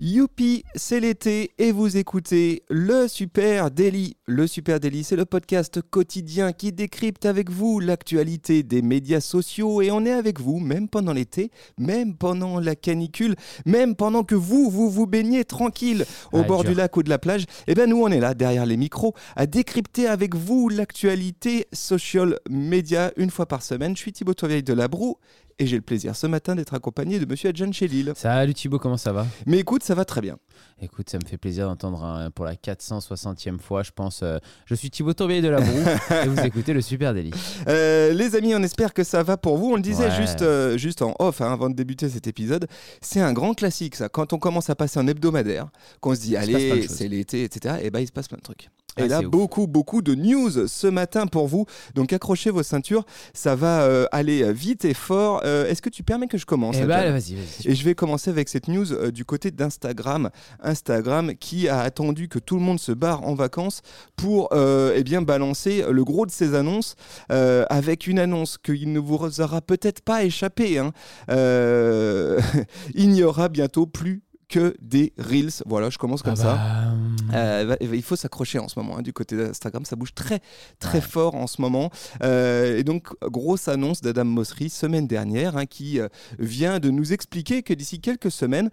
Youpi, c'est l'été et vous écoutez le Super Daily. Le Super Daily, c'est le podcast quotidien qui décrypte avec vous l'actualité des médias sociaux et on est avec vous même pendant l'été, même pendant la canicule, même pendant que vous, vous vous baignez tranquille au Ah, bord dur. du lac ou de la plage. Et bien nous, on est là derrière les micros à décrypter avec vous l'actualité social média une fois par semaine. Je suis Thibaut Tourvieille de la Broue et j'ai le plaisir ce matin d'être accompagné de Monsieur Adjan Chélil. Salut Thibaut, comment ça va? Mais écoute, ça va très bien. Écoute, ça me fait plaisir d'entendre pour la 460e fois, je pense. euh, je suis Thibaut Tourvieille de la Broue et vous écoutez le Super Délit. Euh, les amis, on espère que ça va pour vous. On le disait Ouais. juste, euh, juste en off hein, avant de débuter cet épisode. C'est un grand classique, ça. Quand on commence à passer en hebdomadaire, qu'on se dit, allez, c'est l'été, etc., et ben il se passe plein de trucs. Et Ah, là, ouf. beaucoup, beaucoup de news ce matin pour vous. Donc accrochez vos ceintures, ça va euh, aller vite et fort. Euh, Est-ce que tu permets que je commence Eh bah, Adjan vas-y, vas-y. et je vais commencer avec cette news euh, du côté d'Instagram. Instagram qui a attendu que tout le monde se barre en vacances pour euh, eh bien, balancer le gros de ses annonces euh, avec une annonce qu'il ne vous aura peut-être pas échappé. hein. Euh, il n'y aura bientôt plus que des Reels. Voilà, je commence comme Ah ça. bah, Euh, va- il faut s'accrocher en ce moment hein, du côté d'Instagram, ça bouge très très Ouais. fort en ce moment. Euh, et donc grosse annonce d'Adam Mosseri semaine dernière hein, qui euh, vient de nous expliquer que d'ici quelques semaines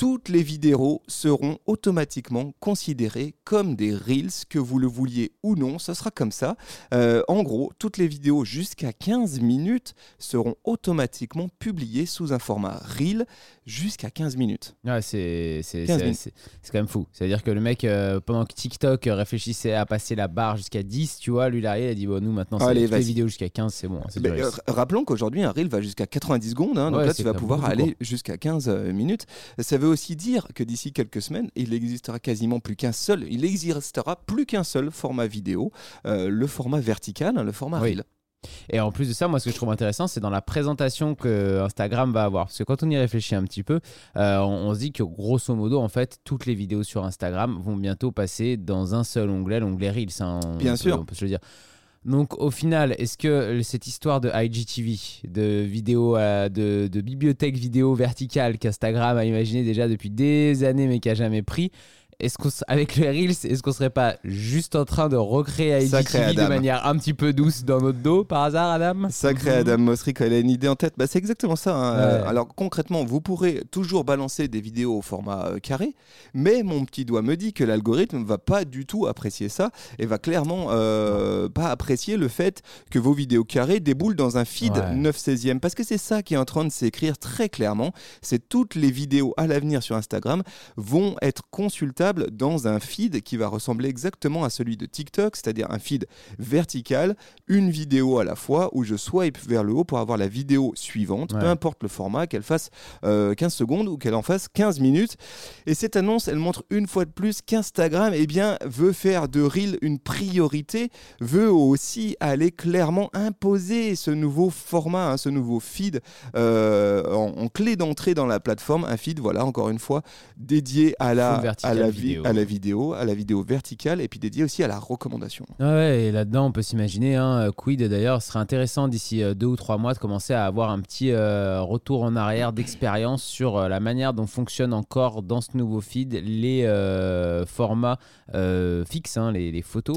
toutes les vidéos seront automatiquement considérées comme des reels, que vous le vouliez ou non, ce sera comme ça. Euh, en gros, toutes les vidéos jusqu'à 15 minutes seront automatiquement publiées sous un format reel jusqu'à 15 minutes. ouais, c'est c'est- 15 c'est- minutes. c'est- c'est quand même fou. C'est-à-dire que le mec, euh, pendant que TikTok réfléchissait à passer la barre jusqu'à 10, tu vois, lui, il arrive, il a dit, bon, nous, maintenant, c'est les vidéos jusqu'à 15, c'est bon. C'est Ben, euh, rappelons qu'aujourd'hui, un reel va jusqu'à 90 secondes. hein, donc Ouais, là, tu vas pouvoir aller jusqu'à 15 euh, minutes. Ça veut aussi dire que d'ici quelques semaines, il n'existera quasiment plus qu'un seul, il n'existera plus qu'un seul format vidéo, euh, le format vertical, hein, le format Oui. reel. Et en plus de ça, moi, ce que je trouve intéressant, c'est dans la présentation que Instagram va avoir. Parce que quand on y réfléchit un petit peu, euh, on, on se dit que grosso modo, en fait, toutes les vidéos sur Instagram vont bientôt passer dans un seul onglet, l'onglet Reels. hein, on Bien peut- sûr. On peut se le dire. Donc, au final, est-ce que cette histoire de IGTV, de vidéo, de bibliothèque vidéo verticale qu'Instagram a imaginé déjà depuis des années mais qui a jamais pris, est-ce qu'on, avec les Reels, est-ce qu'on serait pas juste en train de recréer IGTV de manière un petit peu douce dans notre dos par hasard, Adam? Sacré Adam Mosseri, quand il a une idée en tête, bah, c'est exactement ça. hein. Ouais. Euh, alors concrètement, vous pourrez toujours balancer des vidéos au format euh, carré, mais mon petit doigt me dit que l'algorithme va pas du tout apprécier ça et va clairement euh, pas apprécier le fait que vos vidéos carrées déboulent dans un feed Ouais. 9 16e. Parce que c'est ça qui est en train de s'écrire très clairement. C'est toutes les vidéos à l'avenir sur Instagram vont être consultables dans un feed qui va ressembler exactement à celui de TikTok, c'est-à-dire un feed vertical, une vidéo à la fois où je swipe vers le haut pour avoir la vidéo suivante, peu importe le format, qu'elle fasse euh, 15 secondes ou qu'elle en fasse 15 minutes. Et cette annonce, elle montre une fois de plus qu'Instagram eh bien, veut faire de Reel une priorité, veut aussi aller clairement imposer ce nouveau format, hein, ce nouveau feed euh, en, en clé d'entrée dans la plateforme. Un feed, voilà, encore une fois, dédié à la, à la, vidéo. à la vidéo, à la vidéo verticale et puis dédié aussi à la recommandation. Ah Ouais, et là-dedans, on peut s'imaginer, hein, euh, Quid d'ailleurs, ce serait intéressant d'ici euh, deux ou trois mois de commencer à avoir un petit euh, retour en arrière d'expérience sur euh, la manière dont fonctionnent encore dans ce nouveau feed les euh, formats fixes, hein, les, les photos,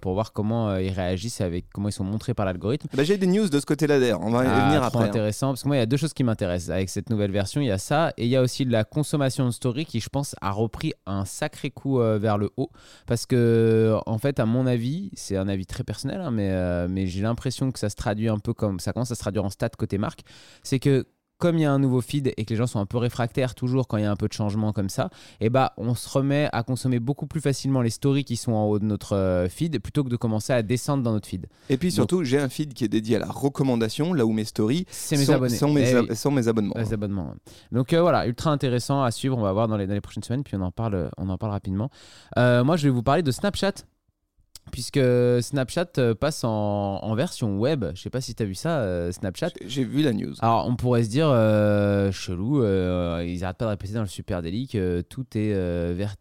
pour, voir comment ils réagissent avec comment ils sont montrés par l'algorithme. Bah, J'ai des news de ce côté-là d'ailleurs, on va y Ah, venir trop après. hein. intéressant parce que moi il y a deux choses qui m'intéressent avec cette nouvelle version il y a ça et il y a aussi de la consommation de story qui je pense a repris un sacré coup euh, vers le haut. Parce que en fait à mon avis c'est un avis très personnel hein, mais, euh, mais j'ai l'impression que ça se traduit un peu comme ça commence à se traduire en stats côté marque. C'est que comme il y a un nouveau feed et que les gens sont un peu réfractaires toujours quand il y a un peu de changement comme ça, et bah on se remet à consommer beaucoup plus facilement les stories qui sont en haut de notre euh, feed plutôt que de commencer à descendre dans notre feed. Et puis surtout, j'ai un feed qui est dédié à la recommandation, là où mes stories C'est mes sont, abonnés. sont mes, Eh ab- oui. sont mes abonnements. Les abonnements. ouais. Donc euh, voilà, ultra intéressant à suivre. On va voir dans les, dans les prochaines semaines, puis on en parle, on en parle rapidement. Euh, moi, je vais vous parler de Snapchat. Puisque Snapchat euh, passe en, en version web. Je sais pas si tu as vu ça, euh, Snapchat. J'ai vu la news. Alors, on pourrait se dire, euh, chelou, euh, ils arrêtent pas de répéter dans le super délit que tout est.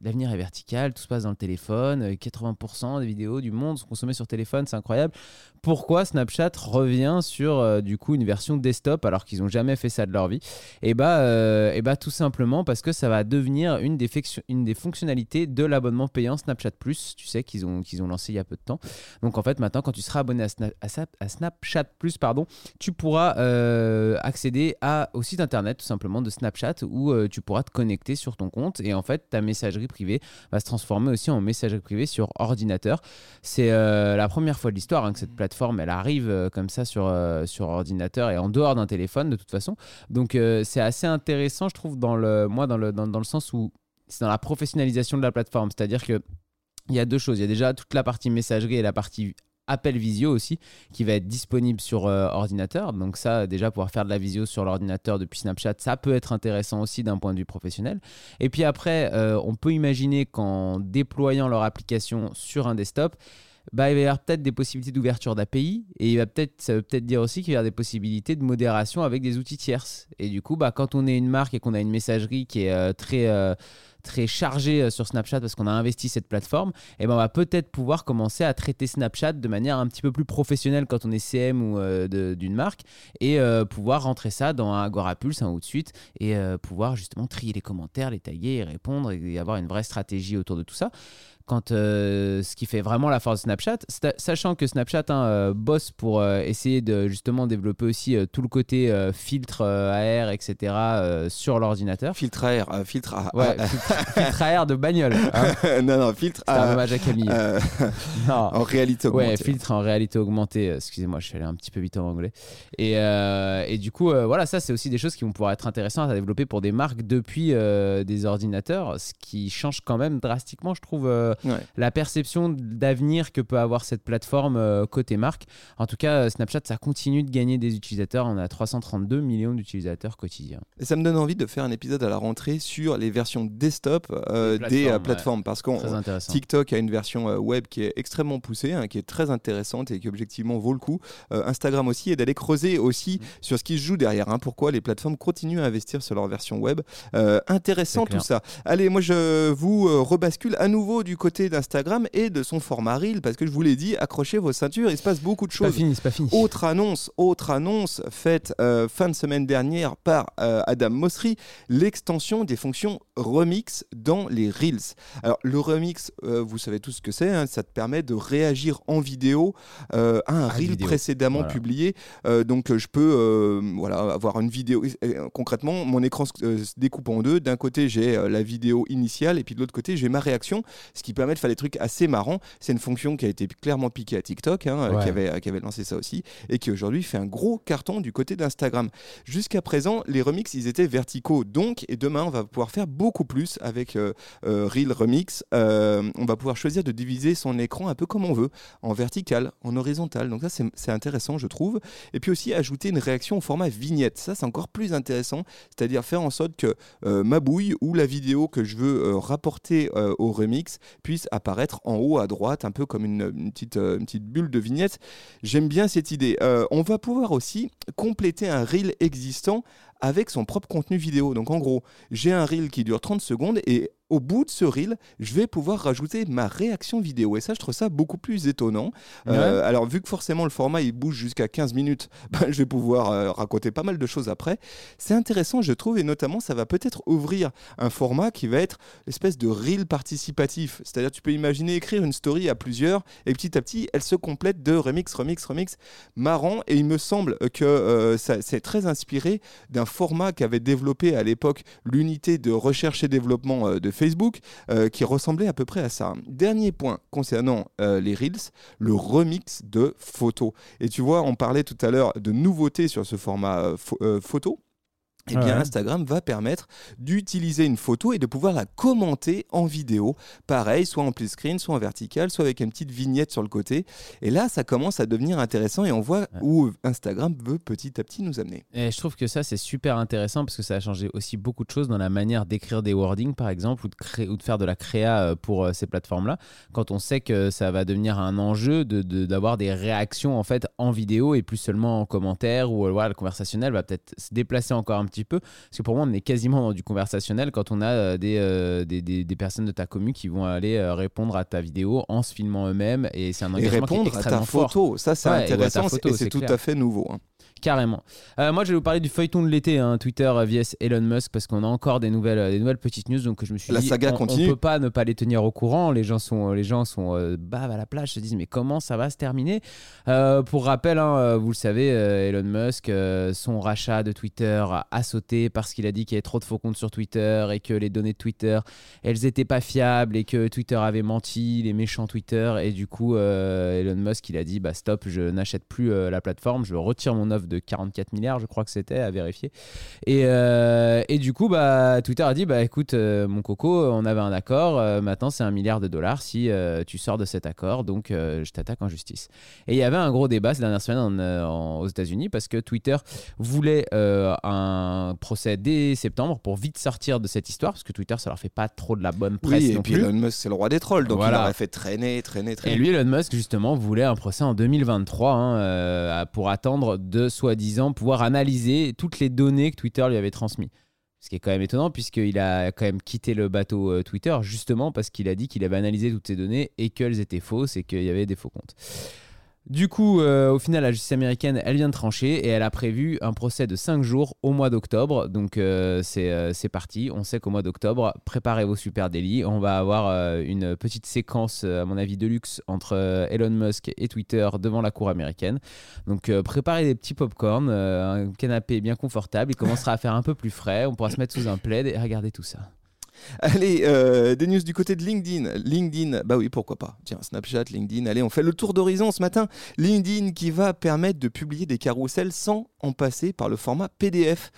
L'avenir est vertical, tout se passe dans le téléphone, euh, 80% des vidéos du monde sont consommées sur téléphone, c'est incroyable. Pourquoi Snapchat revient sur du coup une version desktop alors qu'ils n'ont jamais fait ça de leur vie? Et bah, euh, et bah, tout simplement parce que ça va devenir une des, fection- une des fonctionnalités de l'abonnement payant Snapchat Plus, tu sais, qu'ils ont, qu'ils ont lancé il y a peu de temps. Donc en fait, maintenant, quand tu seras abonné à, Snapchat Plus, pardon, tu pourras euh, accéder à, au site internet tout simplement de Snapchat où euh, tu pourras te connecter sur ton compte et en fait ta messagerie privée va se transformer aussi en messagerie privée sur ordinateur. C'est euh, la première fois de l'histoire hein, que cette plateforme elle arrive comme ça sur, sur ordinateur et en dehors d'un téléphone de toute façon. Donc c'est assez intéressant je trouve dans le, moi dans le, dans le sens où c'est dans la professionnalisation de la plateforme. C'est-à-dire que il y a deux choses. Il y a déjà toute la partie messagerie et la partie appel visio aussi qui va être disponible sur euh, ordinateur. Donc ça, déjà pouvoir faire de la visio sur l'ordinateur depuis Snapchat, ça peut être intéressant aussi d'un point de vue professionnel. Et puis après, euh, on peut imaginer qu'en déployant leur application sur un desktop, bah, il va y avoir peut-être des possibilités d'ouverture d'API et il va peut-être, ça veut peut-être dire aussi qu'il va y avoir des possibilités de modération avec des outils tierces. Et du coup, bah, quand on est une marque et qu'on a une messagerie qui est euh, très, très chargée euh, sur Snapchat parce qu'on a investi cette plateforme, et ben on va peut-être pouvoir commencer à traiter Snapchat de manière un petit peu plus professionnelle quand on est CM ou euh, d'une marque et euh, pouvoir rentrer ça dans un Agora Pulse, un ou de suite et pouvoir justement trier les commentaires, les taguer et répondre et avoir une vraie stratégie autour de tout ça quand euh, ce qui fait vraiment la force de Snapchat, sachant que Snapchat hein, euh, bosse pour euh, essayer de justement développer aussi tout le côté filtre AR, etc. sur l'ordinateur. Filtre AR, euh, filtre A. Ouais, filtre, filtre AR de bagnole. hein. non, non, filtre C'est un hommage à Camille. non. en réalité Ouais, augmentée. filtre en réalité augmentée. Excusez-moi, je suis allé un petit peu vite en anglais. Et, et du coup, voilà, ça, c'est aussi des choses qui vont pouvoir être intéressantes à développer pour des marques depuis des ordinateurs, ce qui change quand même drastiquement, je trouve, Ouais. la perception d'avenir que peut avoir cette plateforme euh, côté marque. En tout cas, euh, Snapchat, ça continue de gagner des utilisateurs. On a 332 millions d'utilisateurs quotidiens. Et ça me donne envie de faire un épisode à la rentrée sur les versions desktop euh, Des des euh, plateformes. Parce intéressant. TikTok a une version euh, web qui est extrêmement poussée, hein, qui est très intéressante et qui objectivement vaut le coup. Euh, Instagram aussi, et d'aller creuser aussi Mm. sur ce qui se joue derrière. hein, pourquoi les plateformes continuent à investir sur leur version web. Euh, intéressant tout ça. Allez, moi je vous euh, rebascule à nouveau du côté d'Instagram et de son format Reel, parce que je vous l'ai dit, accrochez vos ceintures, il se passe beaucoup de C'est pas choses. fini, c'est pas fini. Autre annonce, autre annonce faite euh, fin de semaine dernière par euh, Adam Mosseri, l'extension des fonctions remix dans les Reels. Alors le remix, euh, vous savez tous ce que c'est, hein, ça te permet de réagir en vidéo à un À Reel vidéo. précédemment Voilà. publié. Donc je peux voilà, avoir une vidéo. concrètement, mon écran se, découpe en deux. D'un côté, j'ai la vidéo initiale et puis de l'autre côté, j'ai ma réaction, ce qui permet de faire des trucs assez marrants. C'est une fonction qui a été clairement piquée à TikTok, hein, euh, Ouais. qui, avait, qui avait lancé ça aussi et qui aujourd'hui fait un gros carton du côté d'Instagram. Jusqu'à présent, les remix, ils étaient verticaux. Donc, et demain, on va pouvoir faire beaucoup plus avec euh, euh, Reel Remix. Euh, on va pouvoir choisir de diviser son écran un peu comme on veut, en vertical, en horizontal. Donc ça, c'est intéressant, je trouve. Et puis aussi, ajouter une réaction au format vignette. Ça, c'est encore plus intéressant. C'est-à-dire faire en sorte que euh, ma bouille ou la vidéo que je veux euh, rapporter euh, au remix puisse apparaître en haut à droite, un peu comme une, euh, petite bulle de vignette. J'aime bien cette idée. Euh, on va pouvoir aussi compléter un reel existant avec son propre contenu vidéo. Donc en gros, j'ai un reel qui dure 30 secondes et au bout de ce reel, je vais pouvoir rajouter ma réaction vidéo. Et ça, je trouve ça beaucoup plus étonnant. Euh, alors, vu que forcément le format il bouge jusqu'à 15 minutes, ben, je vais pouvoir euh, raconter pas mal de choses après. C'est intéressant, je trouve, et notamment, ça va peut-être ouvrir un format qui va être l'espèce de reel participatif. C'est-à-dire, tu peux imaginer écrire une story à plusieurs, et petit à petit, elle se complète de remix, remix, remix, marrant. Et il me semble que euh, ça- c'est très inspiré d'un format qu'avait développé à l'époque l'unité de recherche et développement de Facebook, euh, qui ressemblait à peu près à ça. Dernier point concernant euh, les Reels, le remix de photos. Et tu vois, on parlait tout à l'heure de nouveautés sur ce format euh, pho- photo. Eh bien, Ouais. Instagram va permettre d'utiliser une photo et de pouvoir la commenter en vidéo. Pareil, soit en plus screen, soit en vertical, soit avec une petite vignette sur le côté. Et là, ça commence à devenir intéressant et on voit où Instagram veut petit à petit nous amener. Et je trouve que ça, c'est super intéressant parce que ça a changé aussi beaucoup de choses dans la manière d'écrire des wordings, par exemple, ou de, créer, ou de faire de la créa euh, pour euh, ces plateformes-là. Quand on sait que ça va devenir un enjeu d'avoir de, d'avoir des réactions en fait en vidéo et plus seulement en commentaire, ou euh, voilà, le conversationnel va peut-être se déplacer encore un petit peu. Parce que pour moi, on est quasiment dans du conversationnel quand on a euh, des, euh, des, des- des personnes de ta commu qui vont aller euh, répondre à ta vidéo en se filmant eux-mêmes. Et c'est un Et engagement qui est répondre à ta fort. photo, ça c'est Ouais, intéressant photo, et c'est c'est tout clair. à fait nouveau. hein. Carrément. Euh, moi, je vais vous parler du feuilleton de l'été, hein, Twitter euh, vs Elon Musk, parce qu'on a encore des nouvelles, euh, des nouvelles petites news. Donc, je me suis La dit, saga on, continue. on peut pas ne pas les tenir au courant. Les gens sont, les gens sont euh, baves à la plage, se disent, mais comment ça va se terminer? Euh, Pour rappel, hein, vous le savez, Elon Musk, son rachat de Twitter a, sauté parce qu'il a dit qu'il y avait trop de faux comptes sur Twitter et que les données de Twitter, elles étaient pas fiables et que Twitter avait menti, les méchants Twitter. Et du coup, Elon Musk, il a dit, bah stop, je n'achète plus la plateforme, je retire mon offre de 44 milliards, je crois que c'était, à vérifier. Et, euh, et du coup, bah, Twitter a dit, bah écoute, euh, mon coco, on avait un accord, euh, maintenant c'est un milliard de dollars si tu sors de cet accord, donc je t'attaque en justice. Et il y avait un gros débat ces dernières semaines en, en- aux États-Unis parce que Twitter voulait un procès dès septembre pour vite sortir de cette histoire, parce que Twitter, ça leur fait pas trop de la bonne presse Oui, et non puis plus. Elon Musk c'est le roi des trolls, donc Voilà. il aurait fait traîner, traîner, traîner. Et lui, Elon Musk, justement, voulait un procès en 2023 hein, pour attendre de soi-disant pouvoir analyser toutes les données que Twitter lui avait transmises. Ce qui est quand même étonnant, puisqu'il a quand même quitté le bateau euh, Twitter, justement parce qu'il a dit qu'il avait analysé toutes ces données et qu'elles étaient fausses et qu'il y avait des faux comptes. Du coup, euh, au final, la justice américaine, elle vient de trancher et elle a prévu un procès de 5 jours au mois d'octobre. Donc, euh, c'est euh, c'est parti. On sait qu'au mois d'octobre, préparez vos super délits. On va avoir une petite séquence, à mon avis, de luxe entre Elon Musk et Twitter devant la cour américaine. Donc, préparez des petits popcorn, un canapé bien confortable. Il commencera à faire un peu plus frais. On pourra se mettre sous un plaid et regarder tout ça. Allez, euh, des news du côté de LinkedIn. LinkedIn, bah oui, pourquoi pas. Tiens, Snapchat, LinkedIn. Allez, on fait le tour d'horizon ce matin. LinkedIn qui va permettre de publier des carousels sans en passer par le format PDF.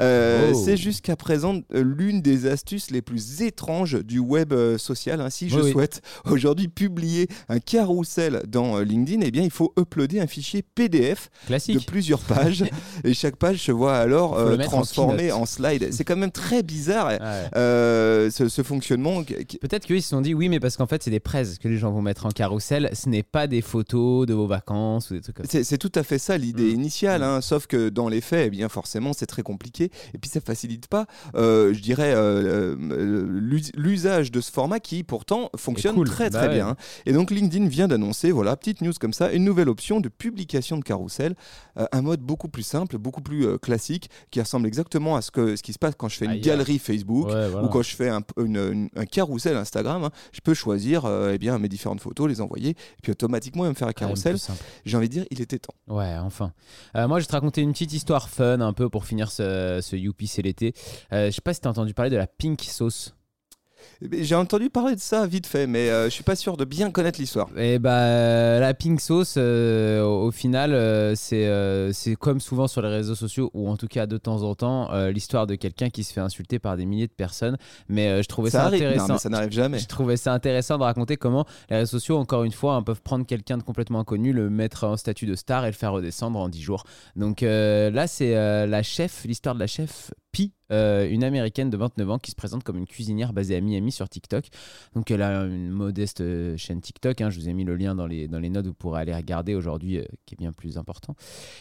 Euh, Oh. C'est jusqu'à présent euh, l'une des astuces les plus étranges du web social. hein. Si je Oui, oui. souhaite aujourd'hui publier un carrousel dans LinkedIn, eh bien, il faut uploader un fichier PDF de plusieurs pages et chaque page se voit alors euh, en transformée en, slide. C'est quand même très bizarre Ouais. Euh, ce, ce fonctionnement. Peut-être qu'ils se sont dit oui, mais parce qu'en fait, c'est des prêts que les gens vont mettre en carrousel. Ce n'est pas des photos de vos vacances ou des trucs comme ça. C'est tout à fait ça l'idée Mm. initiale, hein, sauf que dans les faits, eh bien forcément, c'est très compliqué. Et puis ça facilite pas, euh, je dirais, euh, l'us- l'usage de ce format qui pourtant fonctionne cool. très Bah très ouais. bien. Et donc LinkedIn vient d'annoncer, voilà, petite news comme ça, une nouvelle option de publication de carrousel, un mode beaucoup plus simple, beaucoup plus classique, qui ressemble exactement à ce, que, ce qui se passe quand je fais une galerie Facebook. Ouais, voilà. Ou quand je fais un, une- une- un carrousel Instagram, hein, je peux choisir euh, eh bien, mes différentes photos, les envoyer, et puis automatiquement il va me faire un carrousel. J'ai envie de dire, il était temps. Ouais, enfin. Euh, moi, je vais te raconter une petite histoire fun un peu pour finir ce, ce Youpi, c'est l'été. Euh, je sais pas si t'as entendu parler de la pink sauce. Eh J'ai entendu parler de ça vite fait, mais euh, je suis pas sûr de bien connaître l'histoire. Et bah, euh, la pink sauce, euh, au, final, euh, c'est c'est comme souvent sur les réseaux sociaux, ou en tout cas de temps en temps, l'histoire de quelqu'un qui se fait insulter par des milliers de personnes. Mais je trouvais ça, Ça arrive, non, intéressant. mais ça n'arrive jamais. Je trouvais ça intéressant de raconter comment les réseaux sociaux, encore une fois, hein, peuvent prendre quelqu'un de complètement inconnu, le mettre en statut de star et le faire redescendre en 10 jours. Donc là, c'est la chef, l'histoire de la chef Euh, une américaine de 29 ans qui se présente comme une cuisinière basée à Miami sur TikTok. Donc elle a une modeste euh, chaîne TikTok. hein, je vous ai mis le lien dans les, dans les notes, vous pourrez aller regarder aujourd'hui, euh, qui est bien plus important.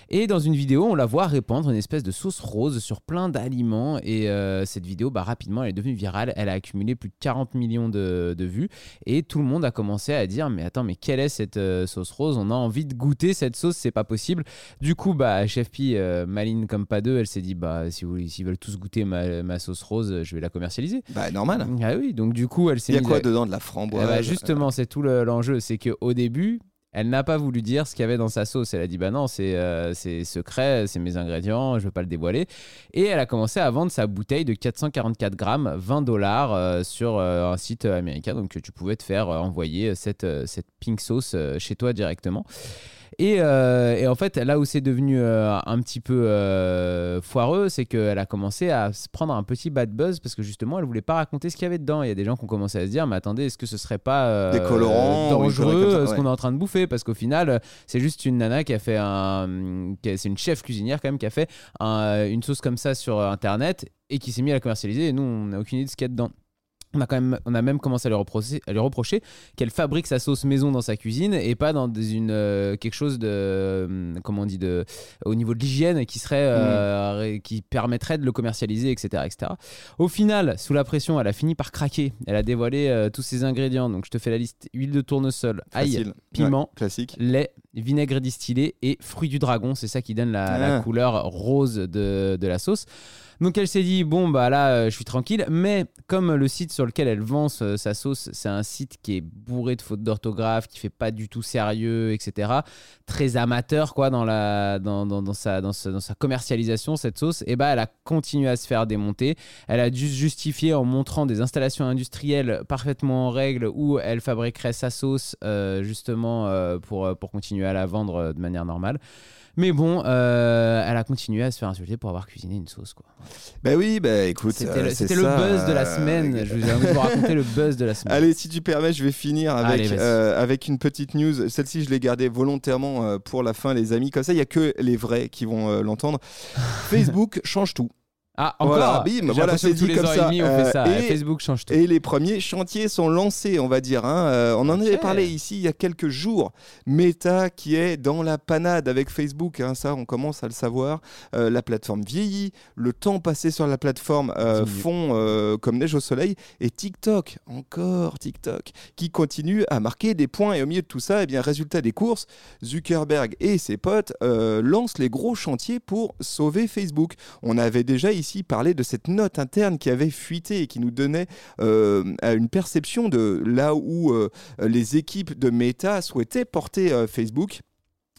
Et dans une vidéo, on la voit répandre une espèce de sauce rose sur plein d'aliments. Et cette vidéo, bah, rapidement, elle est devenue virale. Elle a accumulé plus de 40 millions de, de vues. Et tout le monde a commencé à dire Mais attends, mais quelle est cette sauce rose? On a envie de goûter cette sauce, c'est pas possible. Du coup, bah, Chef Pi, maline comme pas deux, elle s'est dit Bah, si vous, s'ils veulent tous goûter ma, ma sauce rose, je vais la commercialiser. Bah, normal. Ah oui, donc du coup, elle s'est Il y a quoi à- dedans De la framboise bah, justement, c'est tout le- l'enjeu. C'est qu'au début, elle n'a pas voulu dire ce qu'il y avait dans sa sauce. Elle a dit Bah non, c'est euh, secret, c'est mes ingrédients, je veux pas le dévoiler. Et elle a commencé à vendre sa bouteille de 444 grammes, 20 dollars, euh, sur euh, un site américain. Donc tu pouvais te faire euh, envoyer cette, euh, cette pink sauce euh, chez toi directement. Et, euh, et en fait, là où c'est devenu euh, un petit peu euh, foireux, c'est qu'elle a commencé à se prendre un petit bad buzz parce que justement, elle voulait pas raconter ce qu'il y avait dedans. Il y a des gens qui ont commencé à se dire, mais attendez, est-ce que ce serait pas Des colorants, dangereux ça, ce qu'on est en train de bouffer? Parce qu'au final, c'est juste une nana qui a fait un, c'est une chef cuisinière quand même qui a fait un- une sauce comme ça sur Internet et qui s'est mis à la commercialiser. Et nous, on n'a aucune idée de ce qu'il y a dedans. On a, quand même, on a même commencé à lui reprocher, à lui reprocher qu'elle fabrique sa sauce maison dans sa cuisine et pas dans des- une, euh, quelque chose de, euh, comment on dit, de, au niveau de l'hygiène qui, serait, euh, ré- qui permettrait de le commercialiser, etc., etc. Au final, sous la pression, elle a fini par craquer. Elle a dévoilé euh, tous ses ingrédients. Donc je te fais la liste huile de tournesol, ail, Facile. piment, Ouais, classique. lait, vinaigre distillé et fruits du dragon. C'est ça qui donne la, la Ah. couleur rose de, de la sauce. Donc elle s'est dit, bon, bah là, euh, je suis tranquille. Mais comme le site sur lequel elle vend sa sauce, c'est un site qui est bourré de fautes d'orthographe, qui fait pas du tout sérieux, etc. Très amateur, quoi, dans, sa, commercialisation, cette sauce. Et bah, elle a continué à se faire démonter. Elle a dû justifier en montrant des installations industrielles parfaitement en règle où elle fabriquerait sa sauce euh, justement euh, pour, continuer à la vendre de manière normale. Mais bon, euh, elle a continué à se faire insulter pour avoir cuisiné une sauce. quoi. Bah oui, bah écoute. C'était euh, le, c'était buzz de la euh, semaine. Je vous ai envie de vous raconter le buzz de la semaine. Allez, si tu permets, je vais finir avec, Allez, avec une petite news. Celle-ci, je l'ai gardée volontairement pour la fin, les amis. Comme ça, il n'y a que les vrais qui vont l'entendre. Facebook change tout. Ah, encore Voilà, bim, voilà, c'est dit comme ça. demi, on fait Euh, ça. et- Facebook change tout. Et les premiers chantiers sont lancés, on va dire. hein. Euh, on en avait parlé ici il y a quelques jours. Meta qui est dans la panade avec Facebook, hein, ça on commence à le savoir. Euh, la plateforme vieillit, le temps passé sur la plateforme euh, fond comme neige au soleil. Et TikTok, encore TikTok, qui continue à marquer des points. Et au milieu de tout ça, eh bien, résultat des courses, Zuckerberg et ses potes lancent les gros chantiers pour sauver Facebook. On avait déjà ici parlé de cette note interne qui avait fuité et qui nous donnait euh, une perception de là où euh, les équipes de Meta souhaitaient porter euh, Facebook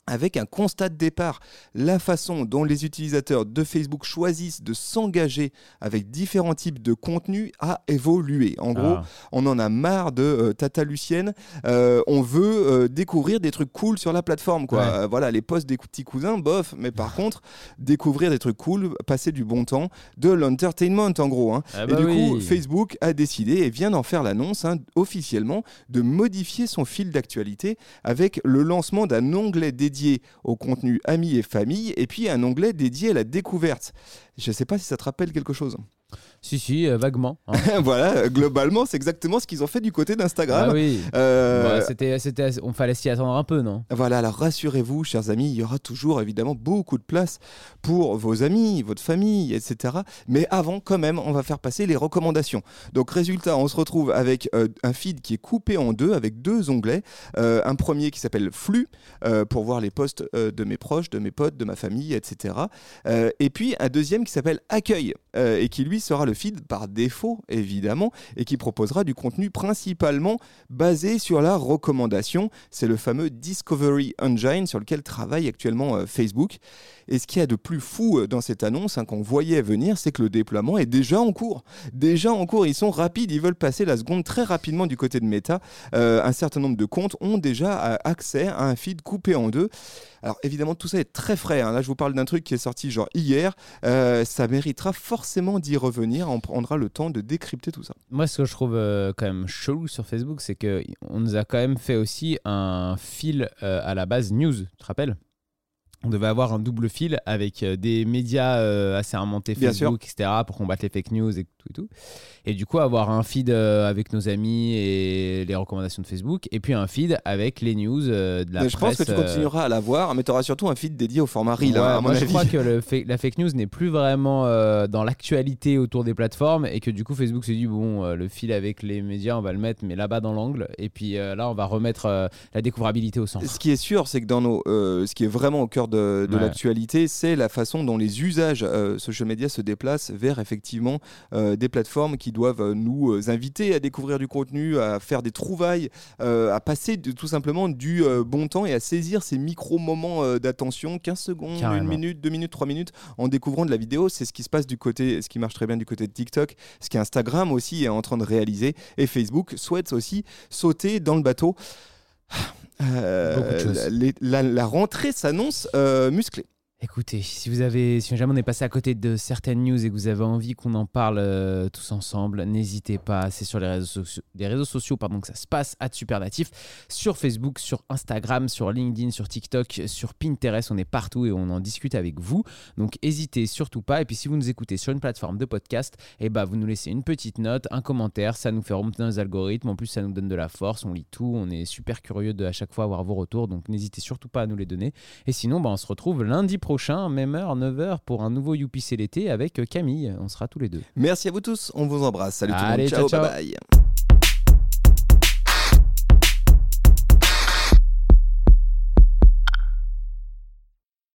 avec un constat de départ, la façon dont les utilisateurs de Facebook choisissent de s'engager avec différents types de contenus a évolué. En gros, Ah. on en a marre de euh, Tata Lucienne. Euh, on veut euh, découvrir des trucs cool sur la plateforme. Quoi. Ouais. Voilà, les posts des petits cousins, bof. Mais par contre, découvrir des trucs cool, passer du bon temps, de l'entertainment en gros. hein. Ah et bah du coup. Facebook a décidé et vient d'en faire l'annonce hein, officiellement de modifier son fil d'actualité avec le lancement d'un onglet dédié au contenu amis et famille et puis un onglet dédié à la découverte. Je ne sais pas si ça te rappelle quelque chose. Si, si, euh, vaguement. hein. voilà, euh, globalement, c'est exactement ce qu'ils ont fait du côté d'Instagram. Ah oui. Euh, Bah, c'était, c'était, on fallait s'y attendre un peu, non? Voilà, alors rassurez-vous, chers amis, il y aura toujours évidemment beaucoup de place pour vos amis, votre famille, etc. Mais avant, quand même, on va faire passer les recommandations. Donc, résultat, on se retrouve avec euh, un feed qui est coupé en deux, avec deux onglets. Un premier qui s'appelle Flux, pour voir les posts de mes proches, de mes potes, de ma famille, etc. Et puis, un deuxième qui s'appelle Accueil, et qui lui sera le feed par défaut, évidemment, et qui proposera du contenu principalement basé sur la recommandation. C'est le fameux Discovery Engine sur lequel travaille actuellement euh, Facebook. Et ce qu'il y a de plus fou euh, dans cette annonce hein, qu'on voyait venir, c'est que le déploiement est déjà en cours. Déjà en cours, ils sont rapides, ils veulent passer la seconde très rapidement du côté de Meta. Euh, un certain nombre de comptes ont déjà accès à un feed coupé en deux. Alors évidemment, tout ça est très frais. hein. Là, je vous parle d'un truc qui est sorti genre hier. Ça méritera forcément d'y revenir. On prendra le temps de décrypter tout ça. Moi, ce que je trouve euh, quand même chelou sur Facebook, c'est qu'on nous a quand même fait aussi un fil euh, à la base news, tu te rappelles? On devait avoir un double fil avec euh, des médias euh, assez Bien Facebook, etc., pour combattre les fake news et tout et tout. Et du coup, avoir un feed euh, avec nos amis et les recommandations de Facebook, et puis un feed avec les news euh, de la Mais je presse. pense que tu continueras à l'avoir, mais tu auras surtout un feed dédié au format Reel, Ouais, hein, moi, je crois que le fa- la fake news n'est plus vraiment dans l'actualité autour des plateformes et que du coup Facebook s'est dit bon le fil avec les médias on va le mettre mais là-bas dans l'angle et puis là on va remettre la découvrabilité au centre. Ce qui est sûr, c'est que dans nos, ce qui est vraiment au cœur de, de Ouais. l'actualité, c'est la façon dont les usages euh, social media se déplacent vers effectivement euh, des plateformes qui doivent euh, nous inviter à découvrir du contenu, à faire des trouvailles, à passer de- tout simplement du bon temps et à saisir ces micro moments euh, d'attention, 15 secondes, Carrément. une minute, deux minutes, trois minutes, en découvrant de la vidéo. C'est ce qui se passe du côté, ce qui marche très bien du côté de TikTok, ce qui Instagram aussi est en train de réaliser et Facebook souhaite aussi sauter dans le bateau. Euh, la rentrée s'annonce euh, musclée. Écoutez, si vous avez, si jamais on est passé à côté de certaines news et que vous avez envie qu'on en parle euh, tous ensemble, n'hésitez pas. C'est sur les réseaux sociaux, pardon, que ça se passe à Supernatif. Sur Facebook, sur Instagram, sur LinkedIn, sur TikTok, sur Pinterest, on est partout et on en discute avec vous. Donc n'hésitez surtout pas. Et puis si vous nous écoutez sur une plateforme de podcast, eh ben, vous nous laissez une petite note, un commentaire. Ça nous fait remonter dans les algorithmes. En plus, ça nous donne de la force. On lit tout. On est super curieux de à chaque fois avoir vos retours. Donc n'hésitez surtout pas à nous les donner. Et sinon, bah, on se retrouve lundi prochain, même heure, 9h, pour un nouveau UPC l'été avec Camille. On sera tous les deux. Merci à vous tous, on vous embrasse. Salut tout le Allez, monde, ciao, ciao, ciao. bye bye.